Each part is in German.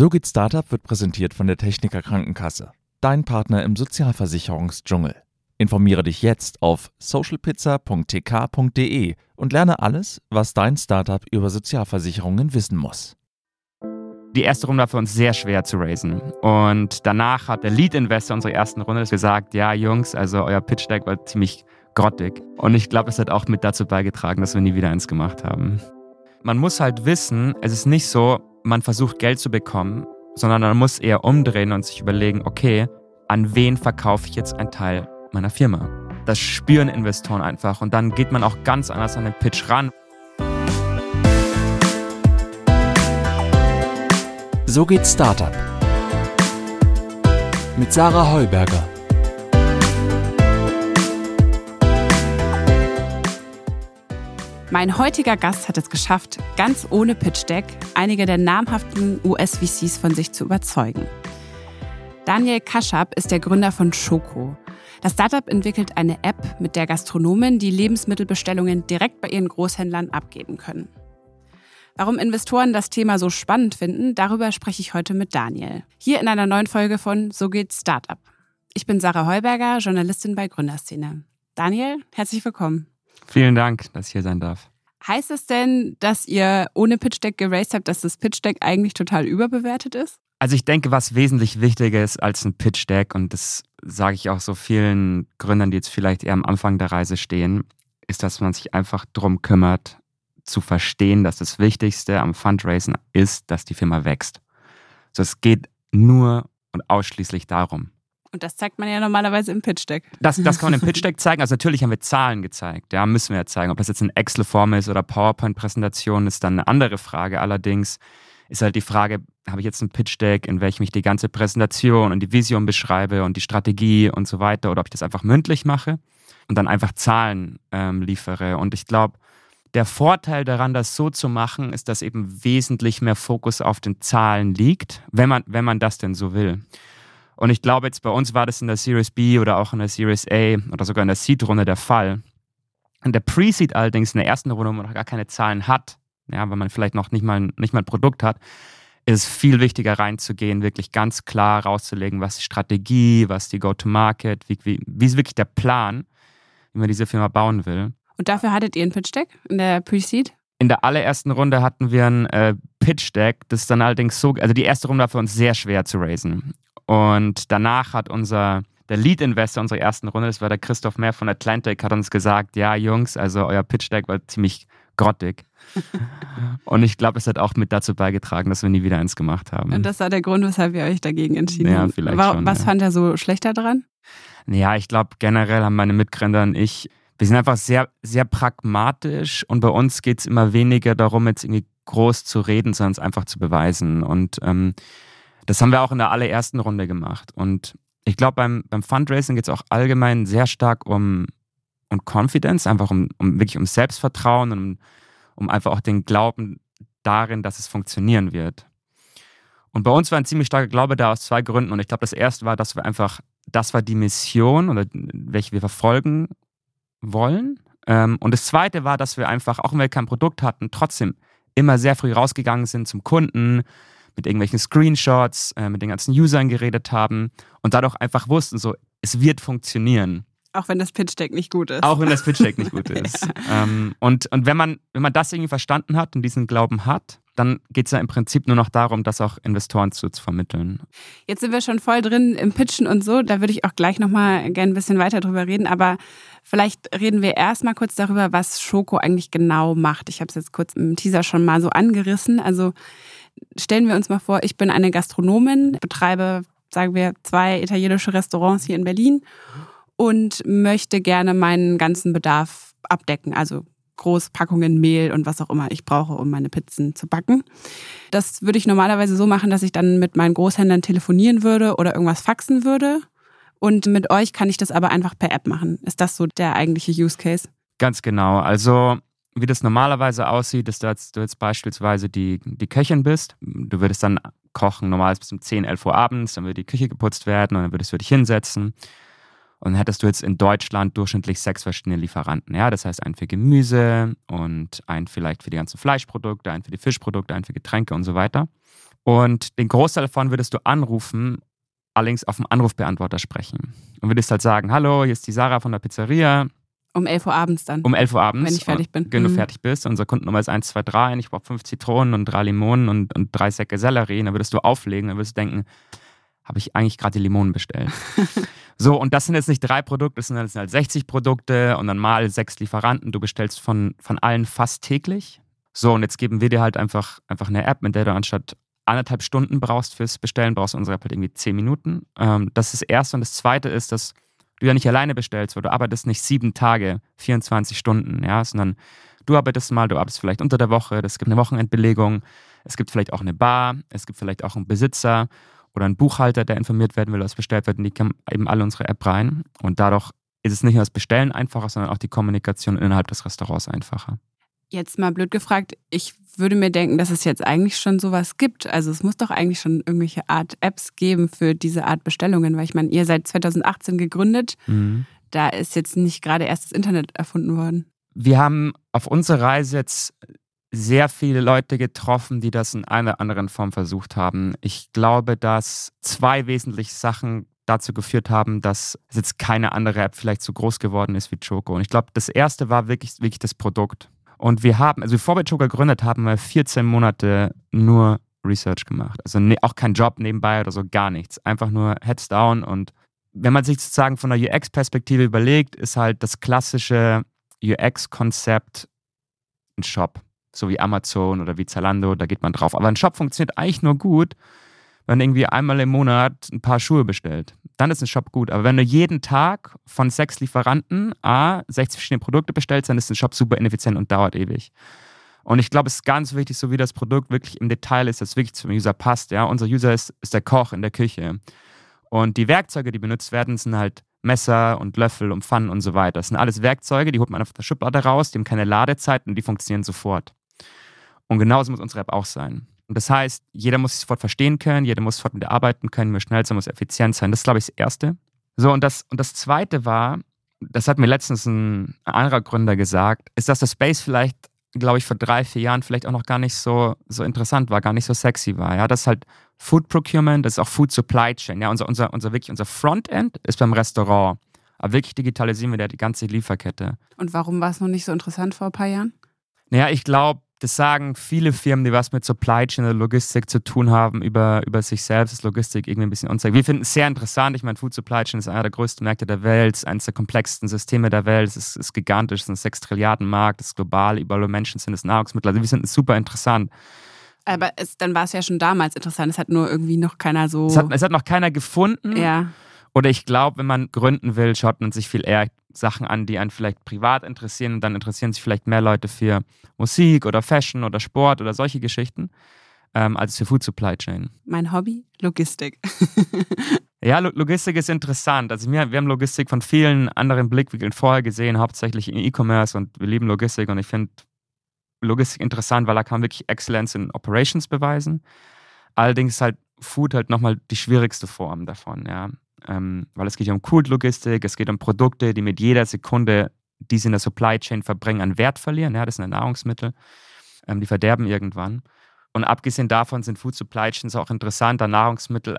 So geht Startup wird präsentiert von der Techniker Krankenkasse, dein Partner im Sozialversicherungsdschungel. Informiere dich jetzt auf socialpizza.tk.de und lerne alles, was dein Startup über Sozialversicherungen wissen muss. Die erste Runde war für uns sehr schwer zu raisen. Und danach hat der Lead-Investor unserer ersten Runde gesagt, ja Jungs, also euer Pitch-Deck war ziemlich grottig. Und ich glaube, es hat auch mit dazu beigetragen, dass wir nie wieder eins gemacht haben. Man muss halt wissen, es ist nicht so, man versucht Geld zu bekommen, sondern man muss eher umdrehen und sich überlegen, okay, an wen verkaufe ich jetzt einen Teil meiner Firma? Das spüren Investoren einfach und dann geht man auch ganz anders an den Pitch ran. So geht Startup. Mit Sarah Heuberger. Mein heutiger Gast hat es geschafft, ganz ohne Pitch Deck einige der namhaften US-VCs von sich zu überzeugen. Daniel Kaschab ist der Gründer von Schoko. Das Startup entwickelt eine App, mit der Gastronomen die Lebensmittelbestellungen direkt bei ihren Großhändlern abgeben können. Warum Investoren das Thema so spannend finden, darüber spreche ich heute mit Daniel. Hier in einer neuen Folge von So geht Startup. Ich bin Sarah Heuberger, Journalistin bei Gründerszene. Daniel, herzlich willkommen. Vielen Dank, dass ich hier sein darf. Heißt es denn, dass ihr ohne Pitch Deck geraced habt, dass das Pitch Deck eigentlich total überbewertet ist? Also ich denke, was wesentlich wichtiger ist als ein Pitch Deck, und das sage ich auch so vielen Gründern, die jetzt vielleicht eher am Anfang der Reise stehen, ist, dass man sich einfach darum kümmert, zu verstehen, dass das Wichtigste am Fundraising ist, dass die Firma wächst. So, es geht nur und ausschließlich darum. Und das zeigt man ja normalerweise im Pitch Deck. Das, das kann man im Pitch Deck zeigen. Also natürlich haben wir Zahlen gezeigt. Ja, müssen wir ja zeigen. Ob das jetzt eine Excel-Form ist oder PowerPoint-Präsentation, ist dann eine andere Frage. Allerdings ist halt die Frage, habe ich jetzt ein Pitch Deck, in welchem ich die ganze Präsentation und die Vision beschreibe und die Strategie und so weiter, oder ob ich das einfach mündlich mache und dann einfach Zahlen ähm, liefere. Und ich glaube, der Vorteil daran, das so zu machen, ist, dass eben wesentlich mehr Fokus auf den Zahlen liegt, wenn man, wenn man das denn so will. Und ich glaube, jetzt bei uns war das in der Series B oder auch in der Series A oder sogar in der Seed-Runde der Fall. In der Pre-Seed allerdings, in der ersten Runde, wo man noch gar keine Zahlen hat, ja, weil man vielleicht noch nicht mal, nicht mal ein Produkt hat, ist es viel wichtiger reinzugehen, wirklich ganz klar rauszulegen, was die Strategie, was die Go-to-Market, wie, wie, wie ist wirklich der Plan, wie man diese Firma bauen will. Und dafür hattet ihr ein Pitch-Deck in der Pre-Seed? In der allerersten Runde hatten wir ein äh, Pitch-Deck, das dann allerdings so, also die erste Runde war für uns sehr schwer zu raisen. Und danach hat unser, der Lead-Investor unserer ersten Runde, das war der Christoph Mehr von Atlantic, hat uns gesagt, ja Jungs, also euer Pitch-Deck war ziemlich grottig. und ich glaube, es hat auch mit dazu beigetragen, dass wir nie wieder eins gemacht haben. Und das war der Grund, weshalb ihr euch dagegen entschieden ja, habt. Vielleicht war, schon, was ja. fand er so schlechter dran? Ja, ich glaube, generell haben meine Mitgründer und ich, wir sind einfach sehr, sehr pragmatisch und bei uns geht es immer weniger darum, jetzt irgendwie groß zu reden, sondern es einfach zu beweisen. Und ähm, das haben wir auch in der allerersten Runde gemacht. Und ich glaube, beim, beim Fundraising geht es auch allgemein sehr stark um, um Confidence, einfach um, um wirklich um Selbstvertrauen und um, um einfach auch den Glauben darin, dass es funktionieren wird. Und bei uns war ein ziemlich starker Glaube da aus zwei Gründen. Und ich glaube, das erste war, dass wir einfach, das war die Mission oder welche wir verfolgen wollen. Ähm, und das zweite war, dass wir einfach, auch wenn wir kein Produkt hatten, trotzdem immer sehr früh rausgegangen sind zum Kunden, mit irgendwelchen Screenshots, äh, mit den ganzen Usern geredet haben und dadurch einfach wussten, so, es wird funktionieren. Auch wenn das Pitch-Deck nicht gut ist. Auch wenn das Pitch-Deck nicht gut ist. ja. ähm, und und wenn, man, wenn man das irgendwie verstanden hat und diesen Glauben hat, dann geht es ja im Prinzip nur noch darum, das auch Investoren zu, zu, vermitteln. Jetzt sind wir schon voll drin im Pitchen und so. Da würde ich auch gleich nochmal gerne ein bisschen weiter drüber reden. Aber vielleicht reden wir erstmal kurz darüber, was Schoko eigentlich genau macht. Ich habe es jetzt kurz im Teaser schon mal so angerissen. Also stellen wir uns mal vor, ich bin eine Gastronomin, betreibe, sagen wir, zwei italienische Restaurants hier in Berlin und möchte gerne meinen ganzen Bedarf abdecken. Also Großpackungen Mehl und was auch immer ich brauche, um meine Pizzen zu backen. Das würde ich normalerweise so machen, dass ich dann mit meinen Großhändlern telefonieren würde oder irgendwas faxen würde. Und mit euch kann ich das aber einfach per App machen. Ist das so der eigentliche Use Case? Ganz genau. Also wie das normalerweise aussieht, ist, dass du jetzt beispielsweise die, die Köchin bist. Du würdest dann kochen, normalerweise bis um 10, 11 Uhr abends, dann würde die Küche geputzt werden und dann würdest du dich hinsetzen. Und dann hättest du jetzt in Deutschland durchschnittlich sechs verschiedene Lieferanten. Ja, das heißt, einen für Gemüse und einen vielleicht für die ganzen Fleischprodukte, einen für die Fischprodukte, einen für Getränke und so weiter. Und den Großteil davon würdest du anrufen, allerdings auf dem Anrufbeantworter sprechen. Und würdest halt sagen, hallo, hier ist die Sarah von der Pizzeria. Um 11 Uhr abends dann. Um 11 Uhr abends. Wenn ich fertig bin. Wenn du Mhm. fertig bist. Unsere Kundennummer ist 123. Ich brauche fünf Zitronen und drei Limonen und, und drei Säcke Sellerie. Und dann würdest du auflegen. Dann würdest du denken, habe ich eigentlich gerade die Limonen bestellt. so, und das sind jetzt nicht drei Produkte, das sind das sind halt 60 Produkte und dann mal sechs Lieferanten. Du bestellst von, von allen fast täglich. So, und jetzt geben wir dir halt einfach, einfach eine App, mit der du anstatt anderthalb Stunden brauchst fürs Bestellen, brauchst du unsere App halt irgendwie zehn Minuten. Ähm, das ist das Erste. Und das Zweite ist, dass du ja nicht alleine bestellst, weil du arbeitest nicht sieben Tage, 24 Stunden, ja, sondern du arbeitest mal, du arbeitest vielleicht unter der Woche, es gibt eine Wochenendbelegung, es gibt vielleicht auch eine Bar, es gibt vielleicht auch einen Besitzer oder einen Buchhalter, der informiert werden will, was bestellt wird, und die kommen eben alle unsere App rein. Und dadurch ist es nicht nur das Bestellen einfacher, sondern auch die Kommunikation innerhalb des Restaurants einfacher. Jetzt mal blöd gefragt, ich würde mir denken, dass es jetzt eigentlich schon sowas gibt. Also es muss doch eigentlich schon irgendwelche Art Apps geben für diese Art Bestellungen, weil ich meine, ihr seid 2018 gegründet, da ist jetzt nicht gerade erst das Internet erfunden worden. Wir haben auf unserer Reise jetzt sehr viele Leute getroffen, die das in einer anderen Form versucht haben. Ich glaube, dass zwei wesentliche Sachen dazu geführt haben, dass jetzt keine andere App vielleicht so groß geworden ist wie Choco. Und ich glaube, das erste war wirklich, wirklich das Produkt. Und wir haben, also bevor wir Choco gegründet haben, wir 14 Monate nur Research gemacht. Also ne, auch kein Job nebenbei oder so, gar nichts. Einfach nur Heads down. Und wenn man sich sozusagen von der UX-Perspektive überlegt, ist halt das klassische UX-Konzept ein Shop. So wie Amazon oder wie Zalando, da geht man drauf. Aber ein Shop funktioniert eigentlich nur gut, wenn du irgendwie einmal im Monat ein paar Schuhe bestellt. Dann ist ein Shop gut. Aber wenn du jeden Tag von sechs Lieferanten A 60 verschiedene Produkte bestellst, dann ist ein Shop super ineffizient und dauert ewig. Und ich glaube, es ist ganz wichtig, so wie das Produkt wirklich im Detail ist, dass es wirklich zum User passt. Ja? Unser User ist, ist der Koch in der Küche. Und die Werkzeuge, die benutzt werden, sind halt Messer und Löffel und Pfannen und so weiter. Das sind alles Werkzeuge, die holt man auf der Schublade raus, die haben keine Ladezeit und die funktionieren sofort. Und genauso muss unsere App auch sein. Und das heißt, jeder muss sich sofort verstehen können, jeder muss sofort mit arbeiten können, muss schnell sein, muss effizient sein. Das ist, glaube ich, das Erste. So, und das, und das Zweite war, das hat mir letztens ein anderer Gründer gesagt, ist, dass der Space vielleicht, glaube ich, vor drei, vier Jahren vielleicht auch noch gar nicht so, so interessant war, gar nicht so sexy war. Ja, das ist halt Food Procurement, das ist auch Food Supply Chain. Ja, unser, unser, unser, wirklich, unser Frontend ist beim Restaurant. Aber wirklich digitalisieren wir da die ganze Lieferkette. Und warum war es noch nicht so interessant vor ein paar Jahren? Naja, ich glaube, das sagen viele Firmen, die was mit Supply Chain oder Logistik zu tun haben, über, über sich selbst, ist Logistik irgendwie ein bisschen unsicher. Wir finden es sehr interessant. Ich meine, Food Supply Chain ist einer der größten Märkte der Welt, ist eines der komplexesten Systeme der Welt, es ist, ist gigantisch, es ist ein 6 Trilliarden Markt, es ist global, überall Menschen sind es Nahrungsmittel. Also wir finden es super interessant. Aber es, dann war es ja schon damals interessant. Es hat nur irgendwie noch keiner so. Es hat, es hat noch keiner gefunden. ja. Oder ich glaube, wenn man gründen will, schaut man sich viel eher Sachen an, die einen vielleicht privat interessieren und dann interessieren sich vielleicht mehr Leute für Musik oder Fashion oder Sport oder solche Geschichten, ähm, als für Food Supply Chain. Mein Hobby? Logistik. Ja, Lo- Logistik ist interessant. Also wir, wir haben Logistik von vielen anderen Blickwinkeln vorher gesehen, hauptsächlich im E-Commerce und wir lieben Logistik und ich finde Logistik interessant, weil da kann man wirklich Exzellenz in Operations beweisen. Allerdings ist halt Food halt nochmal die schwierigste Form davon, ja. Ähm, weil es geht ja um Cool-Logistik, es geht um Produkte, die mit jeder Sekunde, die sie in der Supply Chain verbringen, an Wert verlieren. Ja, das sind Nahrungsmittel, ähm, die verderben irgendwann. Und abgesehen davon sind Food Supply Chains auch interessant, da Nahrungsmittel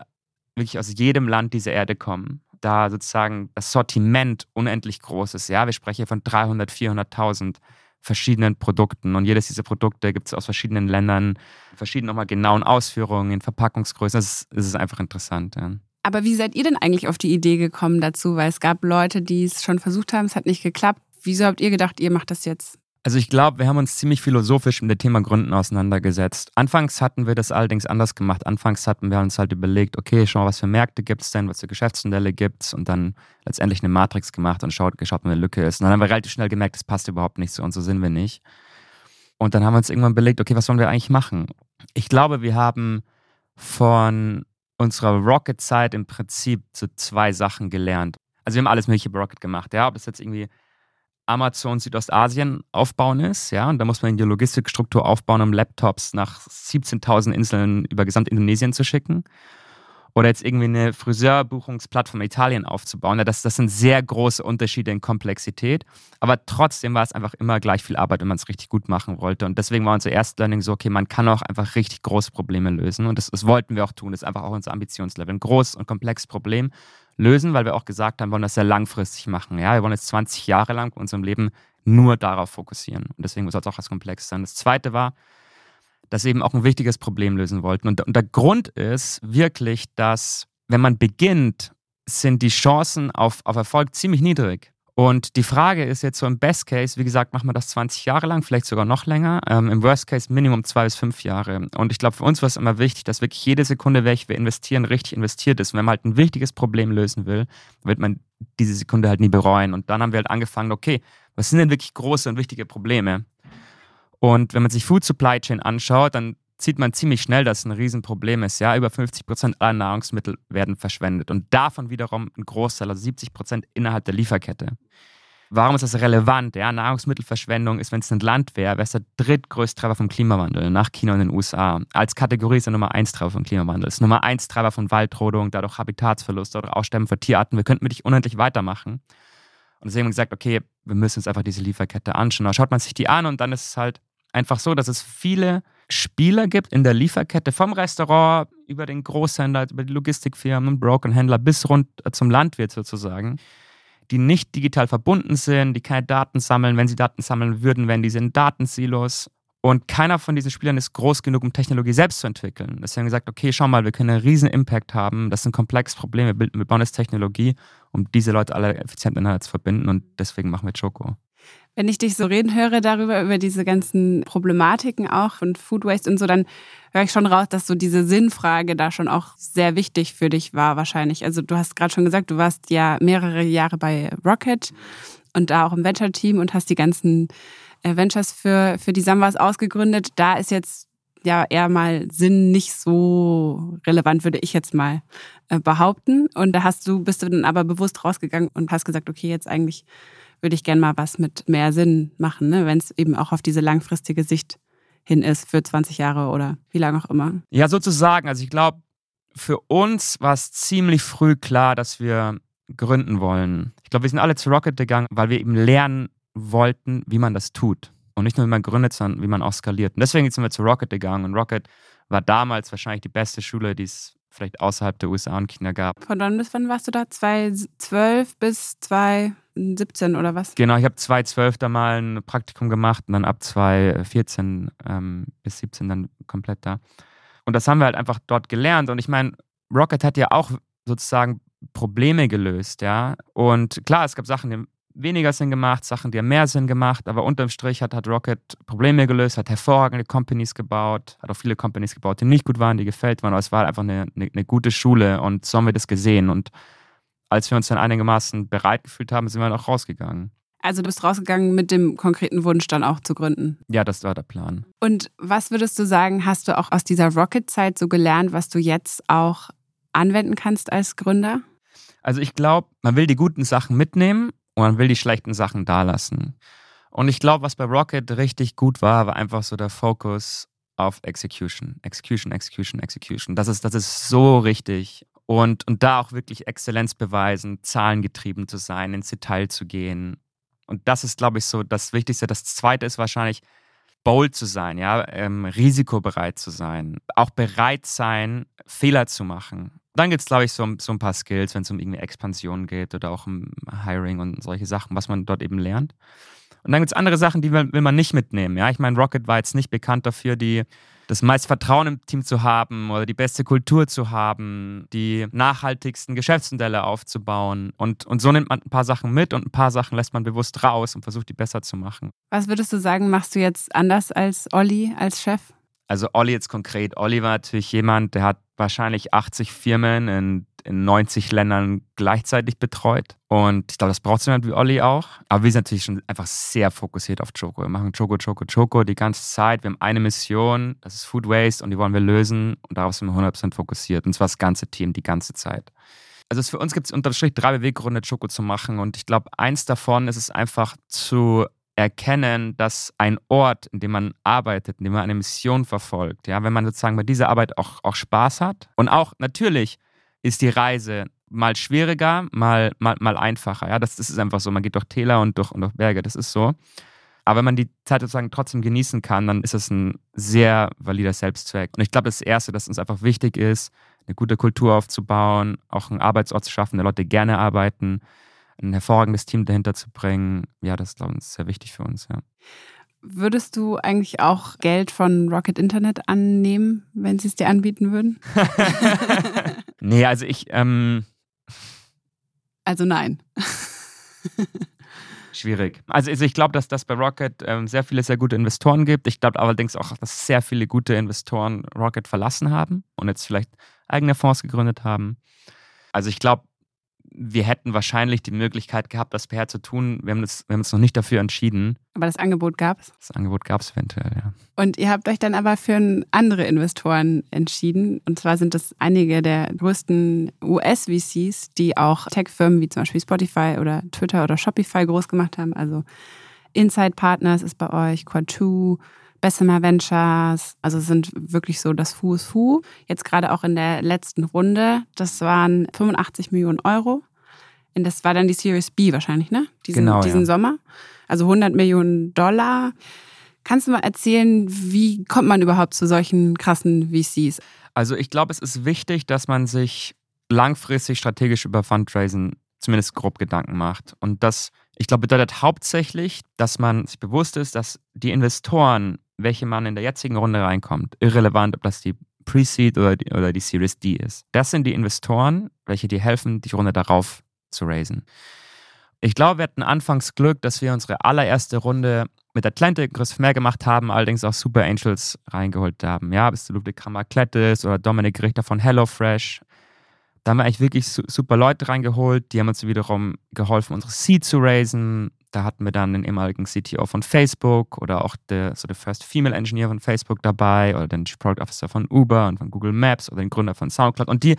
wirklich aus jedem Land dieser Erde kommen. Da sozusagen das Sortiment unendlich groß ist. Ja, wir sprechen hier von 300, 400.000 verschiedenen Produkten. Und jedes dieser Produkte gibt es aus verschiedenen Ländern, verschiedenen nochmal genauen Ausführungen, in Verpackungsgrößen. Das ist, ist einfach interessant. Ja. Aber wie seid ihr denn eigentlich auf die Idee gekommen dazu? Weil es gab Leute, die es schon versucht haben, es hat nicht geklappt. Wieso habt ihr gedacht, ihr macht das jetzt? Also ich glaube, wir haben uns ziemlich philosophisch mit dem Thema Gründen auseinandergesetzt. Anfangs hatten wir das allerdings anders gemacht. Anfangs hatten wir uns halt überlegt, okay, schau mal, was für Märkte gibt es denn, was für Geschäftsmodelle gibt es und dann letztendlich eine Matrix gemacht und schaut, geschaut, wo eine Lücke ist. Und dann haben wir relativ schnell gemerkt, das passt überhaupt nicht so und so sind wir nicht. Und dann haben wir uns irgendwann überlegt, okay, was sollen wir eigentlich machen? Ich glaube, wir haben von unserer Rocket-Zeit im Prinzip so zwei Sachen gelernt. Also wir haben alles mögliche bei Rocket gemacht, ja, ob es jetzt irgendwie Amazon Südostasien aufbauen ist, ja, und da muss man die Logistikstruktur aufbauen, um Laptops nach 17.000 Inseln über Gesamt-Indonesien zu schicken. Oder jetzt irgendwie eine Friseurbuchungsplattform Italien aufzubauen. Das, das sind sehr große Unterschiede in Komplexität. Aber trotzdem war es einfach immer gleich viel Arbeit, wenn man es richtig gut machen wollte. Und deswegen war unser erstes Learning so, okay, man kann auch einfach richtig große Probleme lösen. Und das, das wollten wir auch tun. Das ist einfach auch unser Ambitionslevel. Ein großes und komplexes Problem lösen, weil wir auch gesagt haben, wir wollen das sehr langfristig machen. Ja, wir wollen jetzt 20 Jahre lang unserem Leben nur darauf fokussieren. Und deswegen soll es auch was Komplexes sein. Das zweite war, dass wir eben auch ein wichtiges Problem lösen wollten. Und, und der Grund ist wirklich, dass wenn man beginnt, sind die Chancen auf, auf Erfolg ziemlich niedrig. Und die Frage ist jetzt so im Best Case, wie gesagt, machen wir das 20 Jahre lang, vielleicht sogar noch länger. Ähm, Im Worst Case Minimum zwei bis fünf Jahre. Und ich glaube, für uns war es immer wichtig, dass wirklich jede Sekunde, welche wir investieren, richtig investiert ist. Und wenn man halt ein wichtiges Problem lösen will, wird man diese Sekunde halt nie bereuen. Und dann haben wir halt angefangen, okay, was sind denn wirklich große und wichtige Probleme? Und wenn man sich Food Supply Chain anschaut, dann sieht man ziemlich schnell, dass es ein Riesenproblem ist. Ja, über 50 Prozent aller Nahrungsmittel werden verschwendet und davon wiederum ein Großteil, also 70 Prozent innerhalb der Lieferkette. Warum ist das relevant? Ja, Nahrungsmittelverschwendung ist, wenn es ein Land wäre, wäre es der drittgrößte Treiber vom Klimawandel nach China und den USA. Als Kategorie ist er Nummer eins Treiber vom Klimawandel. Ist Nummer eins Treiber von Waldrodung, dadurch Habitatsverlust, dadurch Aussterben von Tierarten. Wir könnten wirklich unendlich weitermachen. Und deswegen haben wir gesagt, okay, wir müssen uns einfach diese Lieferkette anschauen. Da schaut man sich die an und dann ist es halt einfach so, dass es viele Spieler gibt in der Lieferkette, vom Restaurant über den Großhändler, über die Logistikfirmen und Brokenhändler bis rund zum Landwirt sozusagen, die nicht digital verbunden sind, die keine Daten sammeln. Wenn sie Daten sammeln würden, wären diese in Datensilos. Und keiner von diesen Spielern ist groß genug, um Technologie selbst zu entwickeln. Deswegen gesagt, okay, schau mal, wir können einen riesen Impact haben. Das ist ein komplexes Problem. Wir, wir bauen jetzt Technologie, um diese Leute alle effizient miteinander zu verbinden. Und deswegen machen wir Choco. Wenn ich dich so reden höre darüber, über diese ganzen Problematiken auch und Food Waste und so, dann höre ich schon raus, dass so diese Sinnfrage da schon auch sehr wichtig für dich war wahrscheinlich. Also du hast gerade schon gesagt, du warst ja mehrere Jahre bei Rocket und da auch im Venture-Team und hast die ganzen äh, Ventures für, für die Samwas ausgegründet. Da ist jetzt ja eher mal Sinn nicht so relevant, würde ich jetzt mal äh, behaupten. Und da hast du, bist du dann aber bewusst rausgegangen und hast gesagt, okay, jetzt eigentlich würde ich gerne mal was mit mehr Sinn machen, ne? wenn es eben auch auf diese langfristige Sicht hin ist für 20 Jahre oder wie lange auch immer. Ja, sozusagen. Also ich glaube, für uns war es ziemlich früh klar, dass wir gründen wollen. Ich glaube, wir sind alle zu Rocket gegangen, weil wir eben lernen wollten, wie man das tut. Und nicht nur, wie man gründet, sondern wie man auch skaliert. Und deswegen sind wir zu Rocket gegangen. Und Rocket war damals wahrscheinlich die beste Schule, die es vielleicht außerhalb der USA und China gab. Von wann bis wann warst du da? 2012 bis 2017 oder was? Genau, ich habe 2012 da mal ein Praktikum gemacht und dann ab 2014 ähm, bis 17 dann komplett da. Und das haben wir halt einfach dort gelernt. Und ich meine, Rocket hat ja auch sozusagen Probleme gelöst, ja. Und klar, es gab Sachen, die weniger Sinn gemacht, Sachen, die haben mehr Sinn gemacht, aber unterm Strich hat, hat Rocket Probleme gelöst, hat hervorragende Companies gebaut, hat auch viele Companies gebaut, die nicht gut waren, die gefällt waren, aber es war einfach eine, eine, eine gute Schule und so haben wir das gesehen und als wir uns dann einigermaßen bereit gefühlt haben, sind wir dann auch rausgegangen. Also du bist rausgegangen mit dem konkreten Wunsch dann auch zu gründen. Ja, das war der Plan. Und was würdest du sagen, hast du auch aus dieser Rocket-Zeit so gelernt, was du jetzt auch anwenden kannst als Gründer? Also ich glaube, man will die guten Sachen mitnehmen und man will die schlechten Sachen da lassen. Und ich glaube, was bei Rocket richtig gut war, war einfach so der Fokus auf Execution. Execution, Execution, Execution. Das ist, das ist so richtig. Und, und da auch wirklich Exzellenz beweisen, zahlengetrieben zu sein, ins Detail zu gehen. Und das ist, glaube ich, so das Wichtigste. Das Zweite ist wahrscheinlich, bold zu sein, ja, ähm, risikobereit zu sein, auch bereit sein, Fehler zu machen. Dann gibt es, glaube ich, so, so, ein paar Skills, wenn es um irgendwie Expansion geht oder auch um Hiring und solche Sachen, was man dort eben lernt. Und dann gibt es andere Sachen, die will, will, man nicht mitnehmen. Ja? Ich meine, Rocket war jetzt nicht bekannt dafür, die das meiste Vertrauen im Team zu haben oder die beste Kultur zu haben, die nachhaltigsten Geschäftsmodelle aufzubauen. Und, und so nimmt man ein paar Sachen mit und ein paar Sachen lässt man bewusst raus und versucht, die besser zu machen. Was würdest du sagen, machst du jetzt anders als Olli, als Chef? Also Olli jetzt konkret. Olli war natürlich jemand, der hat wahrscheinlich 80 Firmen in, in 90 Ländern gleichzeitig betreut. Und ich glaube, das braucht jemand wie Olli auch. Aber wir sind natürlich schon einfach sehr fokussiert auf Choco. Wir machen Choco, Choco, Choco die ganze Zeit. Wir haben eine Mission, das ist Food Waste und die wollen wir lösen. Und darauf sind wir 100% fokussiert. Und zwar das ganze Team die ganze Zeit. Also für uns gibt es unterm Strich drei Beweggründe, Choco zu machen. Und ich glaube, eins davon ist es einfach zu erkennen, dass ein Ort, in dem man arbeitet, in dem man eine Mission verfolgt, ja, wenn man sozusagen bei dieser Arbeit auch, auch Spaß hat und auch natürlich ist die Reise mal schwieriger, mal, mal, mal einfacher. Ja, das, das ist einfach so. Man geht durch Täler und durch, und durch Berge, das ist so. Aber wenn man die Zeit sozusagen trotzdem genießen kann, dann ist es ein sehr valider Selbstzweck. Und ich glaube, das Erste, das uns einfach wichtig ist, eine gute Kultur aufzubauen, auch einen Arbeitsort zu schaffen, der Leute gerne arbeiten, ein hervorragendes Team dahinter zu bringen. Ja, das ist, glaube ich, sehr wichtig für uns, ja. Würdest du eigentlich auch Geld von Rocket Internet annehmen, wenn sie es dir anbieten würden? nee, also ich. Ähm, also nein. Schwierig. Also, also ich glaube, dass das bei Rocket ähm, sehr viele sehr gute Investoren gibt. Ich glaube allerdings auch, dass sehr viele gute Investoren Rocket verlassen haben und jetzt vielleicht eigene Fonds gegründet haben. Also ich glaube, wir hätten wahrscheinlich die Möglichkeit gehabt, das per zu tun. Wir haben, das, wir haben uns noch nicht dafür entschieden. Aber das Angebot gab es? Das Angebot gab es eventuell, ja. Und ihr habt euch dann aber für andere Investoren entschieden. Und zwar sind das einige der größten US-VCs, die auch Tech-Firmen wie zum Beispiel Spotify oder Twitter oder Shopify groß gemacht haben. Also Inside Partners ist bei euch, Quad2, Bessemer Ventures, also sind wirklich so das Fuß Fu. Jetzt gerade auch in der letzten Runde, das waren 85 Millionen Euro. Und das war dann die Series B wahrscheinlich, ne? Diesen, genau, diesen ja. Sommer. Also 100 Millionen Dollar. Kannst du mal erzählen, wie kommt man überhaupt zu solchen krassen VCs? Also ich glaube, es ist wichtig, dass man sich langfristig strategisch über Fundraising zumindest grob Gedanken macht. Und das, ich glaube, bedeutet hauptsächlich, dass man sich bewusst ist, dass die Investoren welche man in der jetzigen Runde reinkommt, irrelevant, ob das die Pre-Seed oder die, oder die Series D ist. Das sind die Investoren, welche dir helfen, die Runde darauf zu raisen. Ich glaube, wir hatten anfangs Glück, dass wir unsere allererste Runde mit Atlantic Chris mehr gemacht haben, allerdings auch Super Angels reingeholt haben. Ja, bist du Ludwig Kramer-Klettis oder Dominik Richter von HelloFresh. Da haben wir eigentlich wirklich super Leute reingeholt, die haben uns wiederum geholfen, unsere Seed zu raisen. Da hatten wir dann den ehemaligen CTO von Facebook oder auch der, so der First Female Engineer von Facebook dabei oder den Chief Product Officer von Uber und von Google Maps oder den Gründer von SoundCloud. Und, die,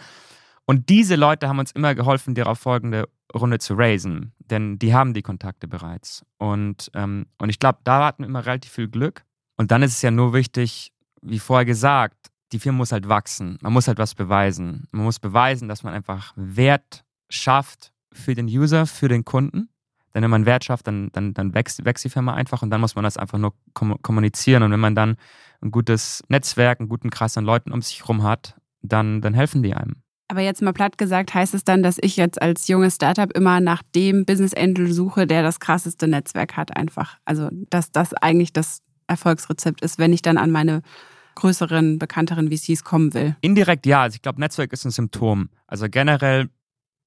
und diese Leute haben uns immer geholfen, die darauf folgende Runde zu raisen, denn die haben die Kontakte bereits. Und, ähm, und ich glaube, da hatten wir immer relativ viel Glück. Und dann ist es ja nur wichtig, wie vorher gesagt, die Firma muss halt wachsen. Man muss halt was beweisen. Man muss beweisen, dass man einfach Wert schafft für den User, für den Kunden. Denn wenn man Wert schafft, dann, dann, dann wächst, wächst die Firma einfach und dann muss man das einfach nur kommunizieren. Und wenn man dann ein gutes Netzwerk, einen guten Kreis an Leuten um sich herum hat, dann, dann helfen die einem. Aber jetzt mal platt gesagt, heißt es dann, dass ich jetzt als junges Startup immer nach dem Business Angel suche, der das krasseste Netzwerk hat, einfach. Also, dass das eigentlich das Erfolgsrezept ist, wenn ich dann an meine größeren, bekannteren VCs kommen will. Indirekt ja. Also ich glaube, Netzwerk ist ein Symptom. Also generell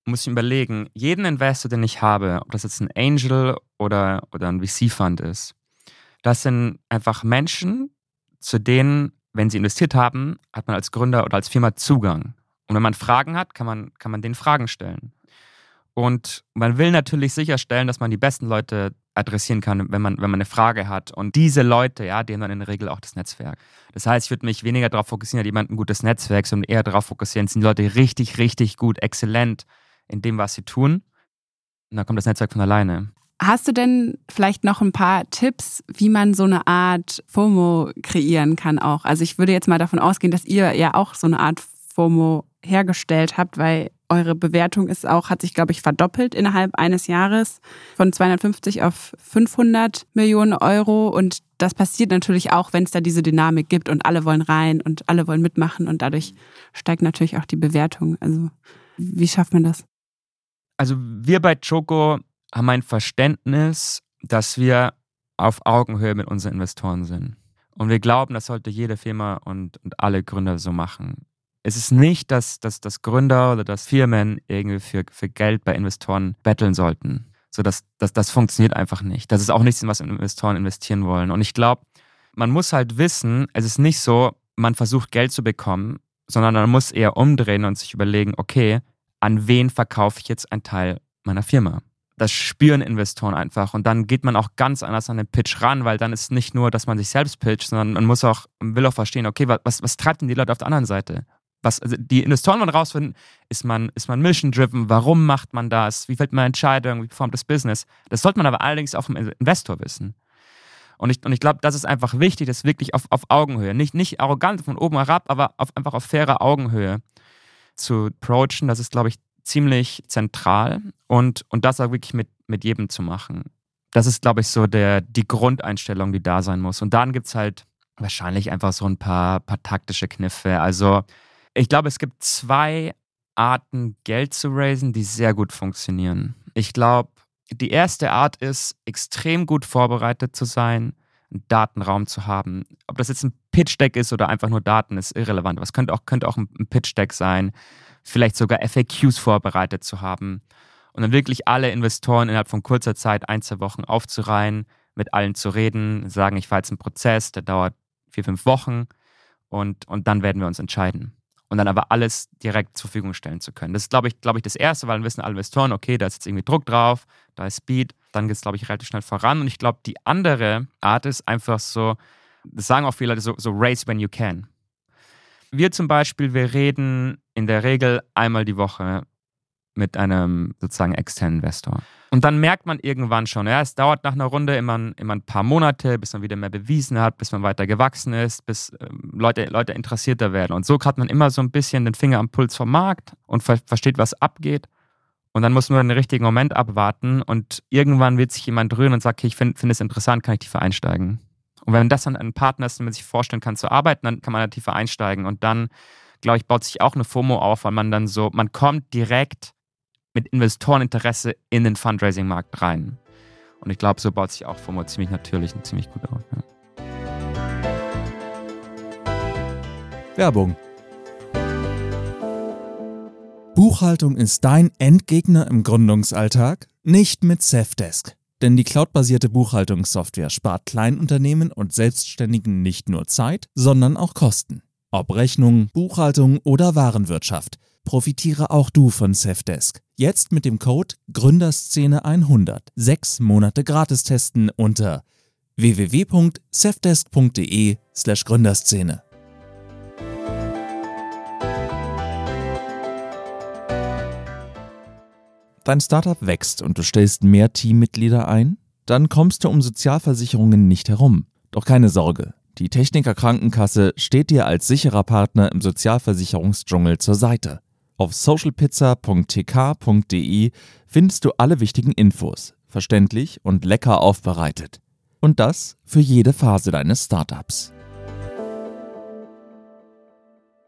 muss ich überlegen, jeden Investor, den ich habe, ob das jetzt ein Angel oder, oder ein VC-Fund ist, das sind einfach Menschen, zu denen, wenn sie investiert haben, hat man als Gründer oder als Firma Zugang. Und wenn man Fragen hat, kann man, kann man denen Fragen stellen. Und man will natürlich sicherstellen, dass man die besten Leute adressieren kann, wenn man, wenn man eine Frage hat. Und diese Leute, ja, die haben dann in der Regel auch das Netzwerk. Das heißt, ich würde mich weniger darauf fokussieren, hat jemand ein gutes Netzwerk, sondern eher darauf fokussieren, sind die Leute richtig, richtig gut, exzellent in dem, was sie tun. Und dann kommt das Netzwerk von alleine. Hast du denn vielleicht noch ein paar Tipps, wie man so eine Art FOMO kreieren kann auch? Also ich würde jetzt mal davon ausgehen, dass ihr ja auch so eine Art FOMO hergestellt habt, weil eure Bewertung ist auch, hat sich, glaube ich, verdoppelt innerhalb eines Jahres von 250 auf 500 Millionen Euro. Und das passiert natürlich auch, wenn es da diese Dynamik gibt und alle wollen rein und alle wollen mitmachen und dadurch steigt natürlich auch die Bewertung. Also wie schafft man das? Also wir bei Choco haben ein Verständnis, dass wir auf Augenhöhe mit unseren Investoren sind. Und wir glauben, das sollte jede Firma und, und alle Gründer so machen. Es ist nicht, dass, dass, dass Gründer oder dass Firmen irgendwie für, für Geld bei Investoren betteln sollten. So, das, das, das funktioniert einfach nicht. Das ist auch nichts, in was Investoren investieren wollen. Und ich glaube, man muss halt wissen, es ist nicht so, man versucht Geld zu bekommen, sondern man muss eher umdrehen und sich überlegen, okay, an wen verkaufe ich jetzt einen Teil meiner Firma? Das spüren Investoren einfach und dann geht man auch ganz anders an den Pitch ran, weil dann ist nicht nur, dass man sich selbst pitcht, sondern man muss auch, will auch verstehen, okay, was, was treibt denn die Leute auf der anderen Seite? Was, also die Investoren wollen rausfinden, ist man, ist man mission-driven, warum macht man das, wie fällt man Entscheidungen, wie performt das Business? Das sollte man aber allerdings auch vom Investor wissen. Und ich, und ich glaube, das ist einfach wichtig, das wirklich auf, auf Augenhöhe. Nicht, nicht arrogant von oben herab, aber auf, einfach auf fairer Augenhöhe zu approachen. Das ist, glaube ich, ziemlich zentral und, und das auch wirklich mit, mit jedem zu machen. Das ist, glaube ich, so der, die Grundeinstellung, die da sein muss. Und dann gibt es halt wahrscheinlich einfach so ein paar, paar taktische Kniffe. Also ich glaube, es gibt zwei Arten, Geld zu raisen, die sehr gut funktionieren. Ich glaube, die erste Art ist, extrem gut vorbereitet zu sein, einen Datenraum zu haben. Ob das jetzt ein Pitch-Deck ist oder einfach nur Daten, ist irrelevant. Was könnte auch, könnte auch ein Pitch-Deck sein, vielleicht sogar FAQs vorbereitet zu haben und dann wirklich alle Investoren innerhalb von kurzer Zeit, ein, zwei Wochen aufzureihen, mit allen zu reden, sagen, ich fahre jetzt einen Prozess, der dauert vier, fünf Wochen und, und dann werden wir uns entscheiden und dann aber alles direkt zur Verfügung stellen zu können. Das ist, glaube ich, glaube ich, das Erste, weil dann wissen alle Investoren, okay, da ist jetzt irgendwie Druck drauf, da ist Speed, dann geht es, glaube ich, relativ schnell voran. Und ich glaube, die andere Art ist einfach so, das sagen auch viele Leute, so, so race when you can. Wir zum Beispiel, wir reden in der Regel einmal die Woche mit einem sozusagen externen Investor. Und dann merkt man irgendwann schon, ja, es dauert nach einer Runde immer, immer ein paar Monate, bis man wieder mehr bewiesen hat, bis man weiter gewachsen ist, bis ähm, Leute, Leute interessierter werden. Und so hat man immer so ein bisschen den Finger am Puls vom Markt und ver versteht, was abgeht. Und dann muss man den richtigen Moment abwarten und irgendwann wird sich jemand rühren und sagt, okay, ich finde find es interessant, kann ich tiefer einsteigen. Und wenn das dann ein Partner ist, den man sich vorstellen kann zu arbeiten, dann kann man da tiefer einsteigen. Und dann, glaube ich, baut sich auch eine FOMO auf, weil man dann so, man kommt direkt mit Investoreninteresse in den Fundraising-Markt rein. Und ich glaube, so baut sich auch FOMO ziemlich natürlich und ziemlich gut auf. Ja. Werbung. Buchhaltung ist dein Endgegner im Gründungsalltag? Nicht mit Safdesk. Denn die cloudbasierte Buchhaltungssoftware spart Kleinunternehmen und Selbstständigen nicht nur Zeit, sondern auch Kosten. Ob Rechnung, Buchhaltung oder Warenwirtschaft – profitiere auch du von Safdesk. Jetzt mit dem Code Gründerszene100 sechs Monate gratis testen unter www.safdesk.de/slash Dein Startup wächst und du stellst mehr Teammitglieder ein? Dann kommst du um Sozialversicherungen nicht herum. Doch keine Sorge, die Techniker Krankenkasse steht dir als sicherer Partner im Sozialversicherungsdschungel zur Seite. Auf socialpizza.tk.de findest du alle wichtigen Infos, verständlich und lecker aufbereitet. Und das für jede Phase deines Startups.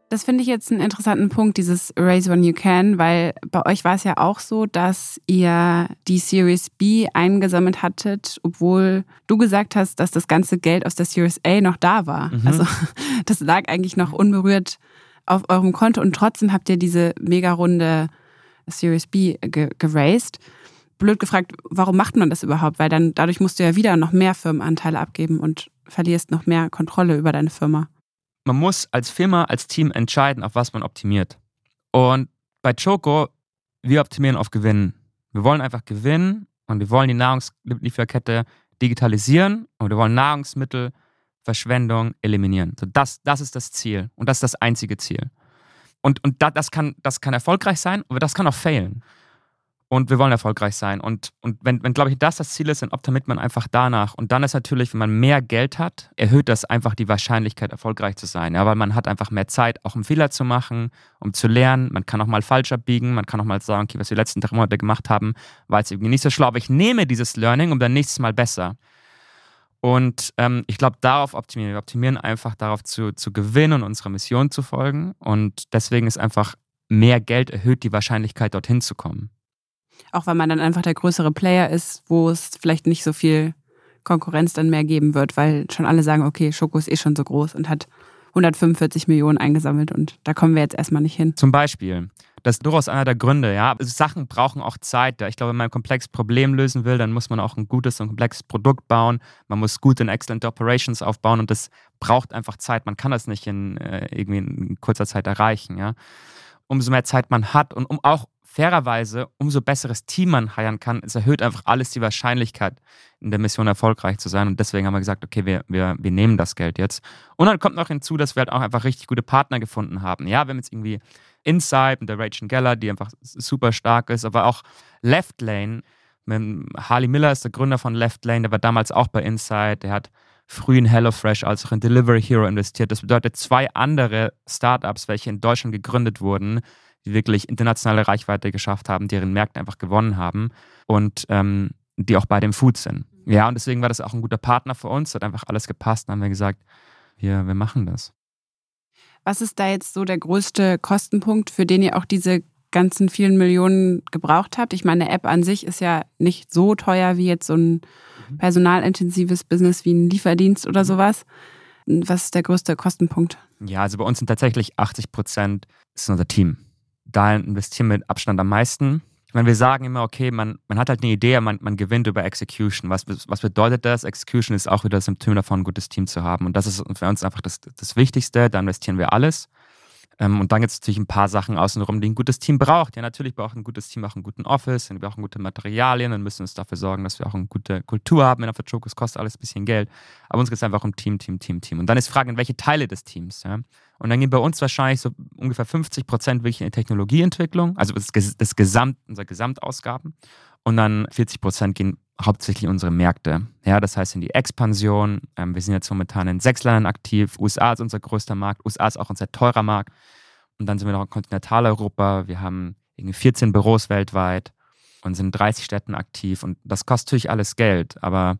Das finde ich jetzt einen interessanten Punkt, dieses Raise When You Can, weil bei euch war es ja auch so, dass ihr die Series B eingesammelt hattet, obwohl du gesagt hast, dass das ganze Geld aus der Series A noch da war. Mhm. Also das lag eigentlich noch unberührt auf eurem Konto und trotzdem habt ihr diese mega runde Series B ge geraced. Blöd gefragt, warum macht man das überhaupt? Weil dann dadurch musst du ja wieder noch mehr Firmenanteile abgeben und verlierst noch mehr Kontrolle über deine Firma. Man muss als Firma, als Team entscheiden, auf was man optimiert. Und bei Choco, wir optimieren auf Gewinnen. Wir wollen einfach gewinnen und wir wollen die Nahrungslieferkette digitalisieren und wir wollen Nahrungsmittel Verschwendung eliminieren. So das, das ist das Ziel und das ist das einzige Ziel. Und, und da, das, kann, das kann erfolgreich sein, aber das kann auch failen. Und wir wollen erfolgreich sein. Und, und wenn, wenn glaube ich, das das Ziel ist, dann optimiert man einfach danach. Und dann ist natürlich, wenn man mehr Geld hat, erhöht das einfach die Wahrscheinlichkeit, erfolgreich zu sein. Ja, weil man hat einfach mehr Zeit, auch um Fehler zu machen, um zu lernen. Man kann auch mal falsch abbiegen. Man kann auch mal sagen, okay, was wir die letzten drei Monate gemacht haben, war jetzt irgendwie nicht so schlau. Aber ich nehme dieses Learning um dann nächstes Mal besser. Und ähm, ich glaube, darauf optimieren. Wir optimieren einfach darauf zu, zu gewinnen und unserer Mission zu folgen. Und deswegen ist einfach mehr Geld erhöht die Wahrscheinlichkeit, dorthin zu kommen. Auch weil man dann einfach der größere Player ist, wo es vielleicht nicht so viel Konkurrenz dann mehr geben wird, weil schon alle sagen, okay, Schoko ist eh schon so groß und hat 145 Millionen eingesammelt und da kommen wir jetzt erstmal nicht hin. Zum Beispiel. Das ist durchaus einer der Gründe, ja. Sachen brauchen auch Zeit. Ich glaube, wenn man ein komplexes Problem lösen will, dann muss man auch ein gutes und komplexes Produkt bauen. Man muss gute und excellent Operations aufbauen und das braucht einfach Zeit. Man kann das nicht in äh, irgendwie in kurzer Zeit erreichen, ja. Umso mehr Zeit man hat und um auch fairerweise, umso besseres Team man heiern kann, es erhöht einfach alles die Wahrscheinlichkeit, in der Mission erfolgreich zu sein. Und deswegen haben wir gesagt, okay, wir, wir, wir nehmen das Geld jetzt. Und dann kommt noch hinzu, dass wir halt auch einfach richtig gute Partner gefunden haben. Ja, wir haben jetzt irgendwie Inside mit der Rachel Geller, die einfach super stark ist, aber auch Left Lane. Harley Miller ist der Gründer von Left Lane, der war damals auch bei Inside. Der hat früh in HelloFresh als auch in Delivery Hero investiert. Das bedeutet zwei andere Startups, welche in Deutschland gegründet wurden, die wirklich internationale Reichweite geschafft haben, deren Märkte einfach gewonnen haben und ähm, die auch bei dem Food sind. Ja, und deswegen war das auch ein guter Partner für uns, hat einfach alles gepasst. Dann haben wir gesagt, wir, wir machen das. Was ist da jetzt so der größte Kostenpunkt, für den ihr auch diese ganzen vielen Millionen gebraucht habt? Ich meine, eine App an sich ist ja nicht so teuer wie jetzt so ein mhm. personalintensives Business wie ein Lieferdienst oder mhm. sowas. Was ist der größte Kostenpunkt? Ja, also bei uns sind tatsächlich 80 Prozent ist unser Team. Da investieren wir mit Abstand am meisten. Meine, wir sagen immer, okay, man, man hat halt eine Idee, man, man gewinnt über Execution. Was, was bedeutet das? Execution ist auch wieder das Symptom davon, ein gutes Team zu haben. Und das ist für uns einfach das, das Wichtigste. Da investieren wir alles. Ähm, und dann gibt es natürlich ein paar Sachen außenrum, die ein gutes Team braucht. Ja, natürlich braucht ein gutes Team auch einen guten Office, wir brauchen gute Materialien, dann müssen wir uns dafür sorgen, dass wir auch eine gute Kultur haben in der Chokos, kostet alles ein bisschen Geld. Aber uns geht es einfach um Team, Team, Team, Team. Und dann ist Frage, in welche Teile des Teams. Ja? Und dann gehen bei uns wahrscheinlich so ungefähr 50 Prozent wirklich in die Technologieentwicklung, also das, das Gesamt, unsere Gesamtausgaben. Und dann 40 Prozent gehen hauptsächlich unsere Märkte. Ja, das heißt in die Expansion. Ähm, wir sind jetzt momentan in sechs Ländern aktiv. USA ist unser größter Markt. USA ist auch unser teurer Markt. Und dann sind wir noch in Kontinentaleuropa. Wir haben irgendwie 14 Büros weltweit und sind in 30 Städten aktiv. Und das kostet natürlich alles Geld. Aber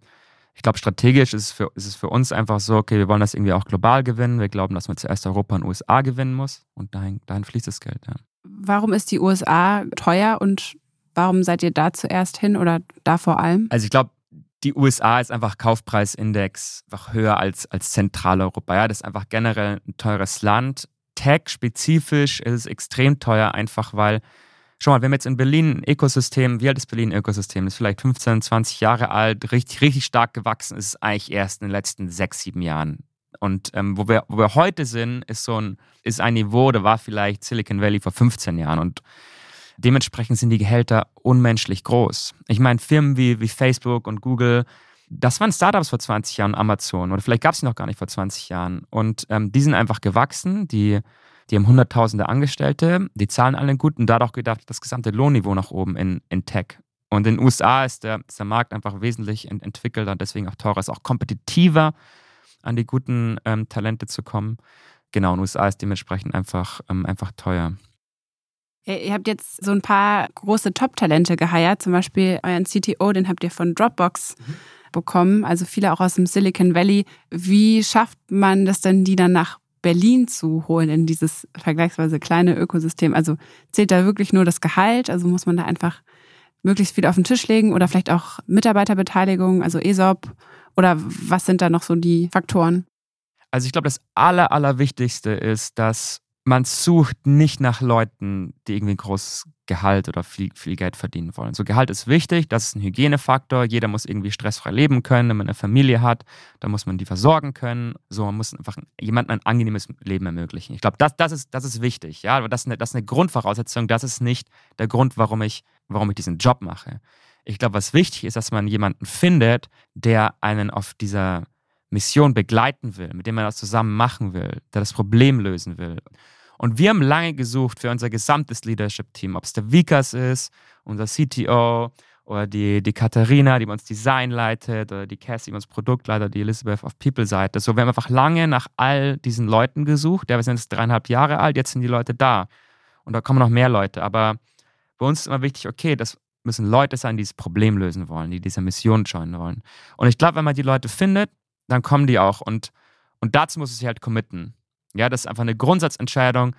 ich glaube, strategisch ist es, für, ist es für uns einfach so, okay, wir wollen das irgendwie auch global gewinnen. Wir glauben, dass man zuerst Europa und USA gewinnen muss. Und dahin, dahin fließt das Geld. Ja. Warum ist die USA teuer und warum seid ihr da zuerst hin oder da vor allem? Also ich glaube, die USA ist einfach Kaufpreisindex einfach höher als, als Zentraleuropa. Ja, das ist einfach generell ein teures Land. Tech-spezifisch ist es extrem teuer, einfach weil, schau mal, wir haben jetzt in Berlin ein Ökosystem, wie alt ist Berlin ein Ökosystem? Das ist vielleicht 15, 20 Jahre alt, richtig, richtig stark gewachsen, ist es eigentlich erst in den letzten sechs, sieben Jahren. Und ähm, wo, wir, wo wir heute sind, ist so ein, ist ein Niveau, da war vielleicht Silicon Valley vor 15 Jahren. Und dementsprechend sind die Gehälter unmenschlich groß. Ich meine, Firmen wie, wie Facebook und Google, das waren Startups vor 20 Jahren, Amazon, oder vielleicht gab es sie noch gar nicht vor 20 Jahren. Und ähm, die sind einfach gewachsen, die, die haben Hunderttausende Angestellte, die zahlen alle gut und dadurch gedacht, das gesamte Lohnniveau nach oben in, in Tech. Und in den USA ist der, ist der Markt einfach wesentlich ent entwickelter, deswegen auch teurer, ist auch kompetitiver, an die guten ähm, Talente zu kommen. Genau, in den USA ist dementsprechend einfach, ähm, einfach teuer. Ihr habt jetzt so ein paar große Top-Talente geheiert, zum Beispiel euren CTO, den habt ihr von Dropbox. Mhm bekommen, also viele auch aus dem Silicon Valley. Wie schafft man das denn, die dann nach Berlin zu holen in dieses vergleichsweise kleine Ökosystem? Also zählt da wirklich nur das Gehalt? Also muss man da einfach möglichst viel auf den Tisch legen oder vielleicht auch Mitarbeiterbeteiligung, also ESOP? Oder was sind da noch so die Faktoren? Also ich glaube, das Aller, Allerwichtigste ist, dass man sucht nicht nach Leuten, die irgendwie ein großes Gehalt oder viel, viel Geld verdienen wollen. So Gehalt ist wichtig, das ist ein Hygienefaktor. Jeder muss irgendwie stressfrei leben können. Wenn man eine Familie hat, dann muss man die versorgen können. So, man muss einfach jemandem ein angenehmes Leben ermöglichen. Ich glaube, das, das, ist, das ist wichtig. Ja, aber das ist, eine, das ist eine Grundvoraussetzung. Das ist nicht der Grund, warum ich, warum ich diesen Job mache. Ich glaube, was wichtig ist, dass man jemanden findet, der einen auf dieser Mission begleiten will, mit dem man das zusammen machen will, der das Problem lösen will. Und wir haben lange gesucht für unser gesamtes Leadership-Team, ob es der Vikas ist, unser CTO oder die, die Katharina, die bei uns Design leitet, oder die Cassie, die uns Produkt leitet, die Elizabeth auf People-Seite. So, wir haben einfach lange nach all diesen Leuten gesucht. Ja, wir sind jetzt dreieinhalb Jahre alt, jetzt sind die Leute da. Und da kommen noch mehr Leute. Aber bei uns ist immer wichtig, okay, das müssen Leute sein, die das Problem lösen wollen, die diese Mission joinen wollen. Und ich glaube, wenn man die Leute findet, dann kommen die auch. Und, und dazu muss es sich halt committen. Ja, das ist einfach eine Grundsatzentscheidung.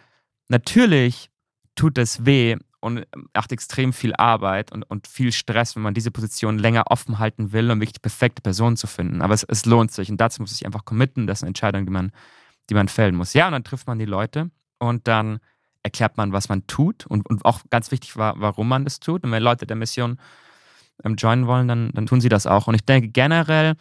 Natürlich tut es weh und macht extrem viel Arbeit und, und viel Stress, wenn man diese Position länger offen halten will, um wirklich die perfekte Person zu finden. Aber es, es lohnt sich und dazu muss ich einfach committen. Das ist eine Entscheidung, die man, die man fällen muss. Ja, und dann trifft man die Leute und dann erklärt man, was man tut und, und auch ganz wichtig war, warum man das tut. Und wenn Leute der Mission ähm, joinen wollen, dann, dann tun sie das auch. Und ich denke generell,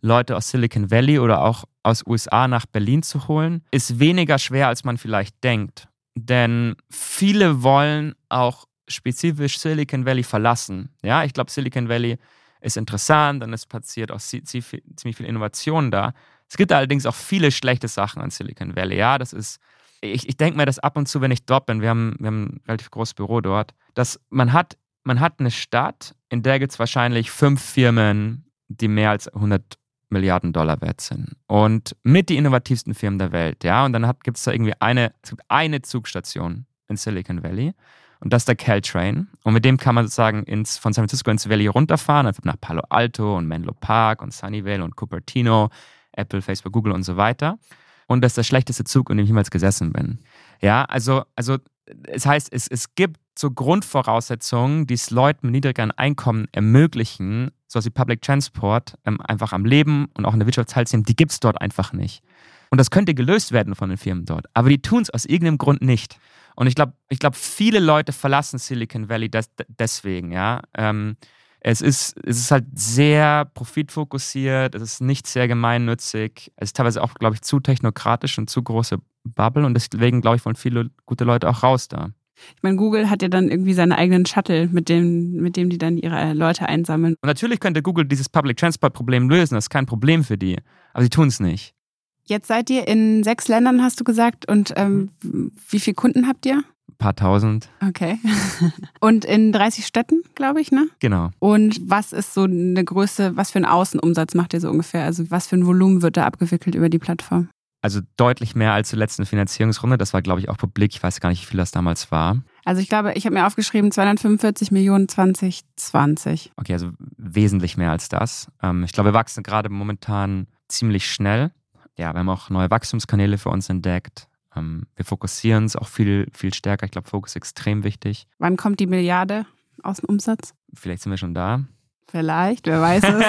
Leute aus Silicon Valley oder auch aus USA nach Berlin zu holen, ist weniger schwer, als man vielleicht denkt. Denn viele wollen auch spezifisch Silicon Valley verlassen. Ja, ich glaube, Silicon Valley ist interessant und es passiert auch ziemlich viel Innovation da. Es gibt allerdings auch viele schlechte Sachen an Silicon Valley. Ja, das ist, ich, ich denke mir das ab und zu, wenn ich dort bin, wir haben, wir haben ein relativ großes Büro dort, dass man hat, man hat eine Stadt, in der gibt es wahrscheinlich fünf Firmen, die mehr als 100 Milliarden Dollar wert sind. Und mit die innovativsten Firmen der Welt, ja. Und dann gibt es da irgendwie eine, es gibt eine Zugstation in Silicon Valley. Und das ist der Caltrain. Und mit dem kann man sozusagen ins, von San Francisco ins Valley runterfahren, einfach nach Palo Alto und Menlo Park und Sunnyvale und Cupertino, Apple, Facebook, Google und so weiter. Und das ist der schlechteste Zug, in dem ich jemals gesessen bin. Ja, also, also es heißt, es, es gibt so Grundvoraussetzungen, die es Leuten mit niedrigeren Einkommen ermöglichen, so wie Public Transport, ähm, einfach am Leben und auch in der Wirtschaft teilzunehmen, die gibt es dort einfach nicht. Und das könnte gelöst werden von den Firmen dort. Aber die tun es aus irgendeinem Grund nicht. Und ich glaube, ich glaub, viele Leute verlassen Silicon Valley des, deswegen, ja. Ähm, es ist, es ist halt sehr profitfokussiert, es ist nicht sehr gemeinnützig, es ist teilweise auch, glaube ich, zu technokratisch und zu große Bubble und deswegen, glaube ich, wollen viele gute Leute auch raus da. Ich meine, Google hat ja dann irgendwie seine eigenen Shuttle, mit dem, mit dem die dann ihre Leute einsammeln. Und natürlich könnte Google dieses Public Transport Problem lösen, das ist kein Problem für die, aber sie tun es nicht. Jetzt seid ihr in sechs Ländern, hast du gesagt. Und ähm, wie viele Kunden habt ihr? Ein paar tausend. Okay. Und in 30 Städten, glaube ich, ne? Genau. Und was ist so eine Größe, was für einen Außenumsatz macht ihr so ungefähr? Also was für ein Volumen wird da abgewickelt über die Plattform? Also deutlich mehr als zur letzten Finanzierungsrunde. Das war, glaube ich, auch publik. Ich weiß gar nicht, wie viel das damals war. Also ich glaube, ich habe mir aufgeschrieben 245 Millionen 2020. Okay, also wesentlich mehr als das. Ähm, ich glaube, wir wachsen gerade momentan ziemlich schnell ja, wir haben auch neue Wachstumskanäle für uns entdeckt. Ähm, wir fokussieren uns auch viel, viel stärker. Ich glaube, Fokus ist extrem wichtig. Wann kommt die Milliarde aus dem Umsatz? Vielleicht sind wir schon da. Vielleicht, wer weiß es.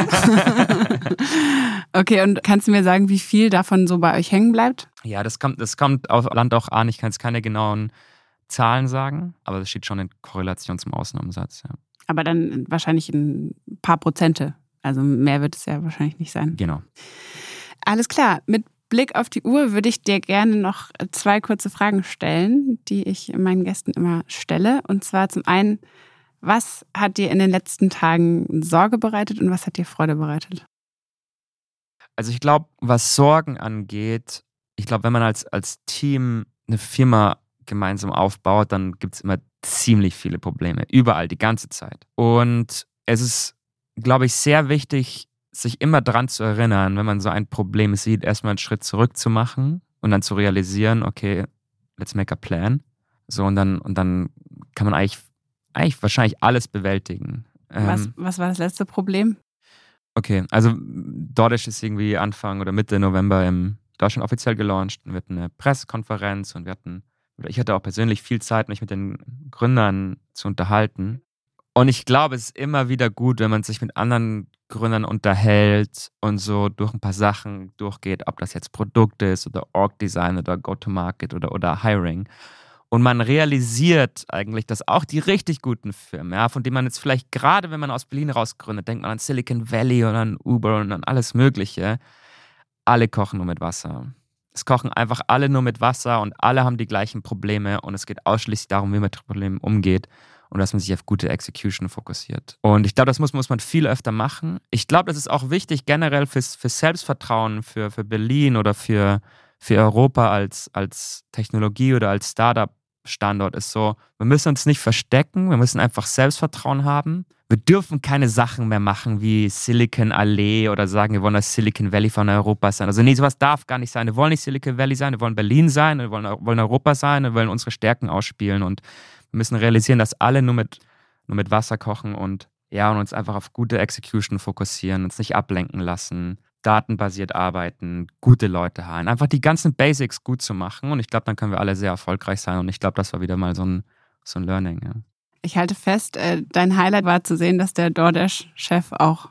okay, und kannst du mir sagen, wie viel davon so bei euch hängen bleibt? Ja, das kommt, das kommt auf Land auch an. Ich kann jetzt keine genauen Zahlen sagen, aber das steht schon in Korrelation zum Außenumsatz. Ja. Aber dann wahrscheinlich ein paar Prozente. Also mehr wird es ja wahrscheinlich nicht sein. Genau. Alles klar. Mit Blick auf die Uhr würde ich dir gerne noch zwei kurze Fragen stellen, die ich meinen Gästen immer stelle. Und zwar zum einen, was hat dir in den letzten Tagen Sorge bereitet und was hat dir Freude bereitet? Also ich glaube, was Sorgen angeht, ich glaube, wenn man als, als Team eine Firma gemeinsam aufbaut, dann gibt es immer ziemlich viele Probleme. Überall, die ganze Zeit. Und es ist, glaube ich, sehr wichtig, sich immer dran zu erinnern, wenn man so ein Problem sieht, erstmal einen Schritt zurück zu machen und dann zu realisieren, okay, let's make a plan. So, und dann, und dann kann man eigentlich, eigentlich wahrscheinlich alles bewältigen. Was, ähm, was war das letzte Problem? Okay, also DoorDash ist irgendwie Anfang oder Mitte November im Deutschland offiziell gelauncht und wir hatten eine Pressekonferenz und wir hatten, ich hatte auch persönlich viel Zeit, mich mit den Gründern zu unterhalten. Und ich glaube, es ist immer wieder gut, wenn man sich mit anderen Gründern unterhält und so durch ein paar Sachen durchgeht, ob das jetzt Produkt ist oder Org-Design oder Go-to-Market oder, oder Hiring. Und man realisiert eigentlich, dass auch die richtig guten Firmen, ja, von denen man jetzt vielleicht gerade, wenn man aus Berlin rausgründet, denkt man an Silicon Valley oder an Uber und an alles Mögliche, alle kochen nur mit Wasser. Es kochen einfach alle nur mit Wasser und alle haben die gleichen Probleme und es geht ausschließlich darum, wie man mit Problemen umgeht und dass man sich auf gute Execution fokussiert. Und ich glaube, das muss, muss man viel öfter machen. Ich glaube, das ist auch wichtig generell fürs, fürs Selbstvertrauen für, für Berlin oder für, für Europa als, als Technologie oder als Startup. Standort ist so, wir müssen uns nicht verstecken, wir müssen einfach Selbstvertrauen haben. Wir dürfen keine Sachen mehr machen wie Silicon Allee oder sagen, wir wollen das Silicon Valley von Europa sein. Also nee, sowas darf gar nicht sein. Wir wollen nicht Silicon Valley sein, wir wollen Berlin sein, wir wollen, wollen Europa sein, wir wollen unsere Stärken ausspielen und müssen realisieren, dass alle nur mit, nur mit Wasser kochen und ja, und uns einfach auf gute Execution fokussieren, uns nicht ablenken lassen, datenbasiert arbeiten, gute Leute haben, einfach die ganzen Basics gut zu machen. Und ich glaube, dann können wir alle sehr erfolgreich sein. Und ich glaube, das war wieder mal so ein, so ein Learning. Ja. Ich halte fest, äh, dein Highlight war zu sehen, dass der DoorDash-Chef auch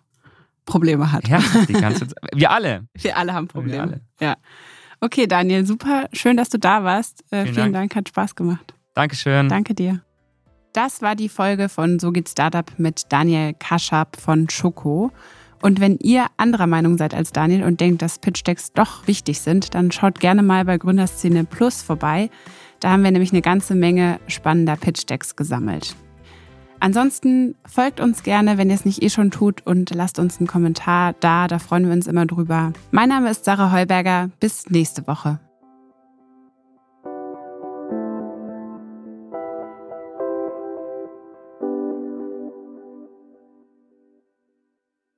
Probleme hat. Ja, die ganze Zeit. Wir alle. Wir alle haben Probleme. Alle. Ja. Okay, Daniel, super. Schön, dass du da warst. Äh, vielen, vielen Dank. Dank, hat Spaß gemacht. Dankeschön. Danke dir. Das war die Folge von So geht Startup mit Daniel Kaschab von Schoko. Und wenn ihr anderer Meinung seid als Daniel und denkt, dass Pitch-Decks doch wichtig sind, dann schaut gerne mal bei Gründerszene Plus vorbei. Da haben wir nämlich eine ganze Menge spannender Pitch-Decks gesammelt. Ansonsten folgt uns gerne, wenn ihr es nicht eh schon tut und lasst uns einen Kommentar da, da freuen wir uns immer drüber. Mein Name ist Sarah Heuberger, bis nächste Woche.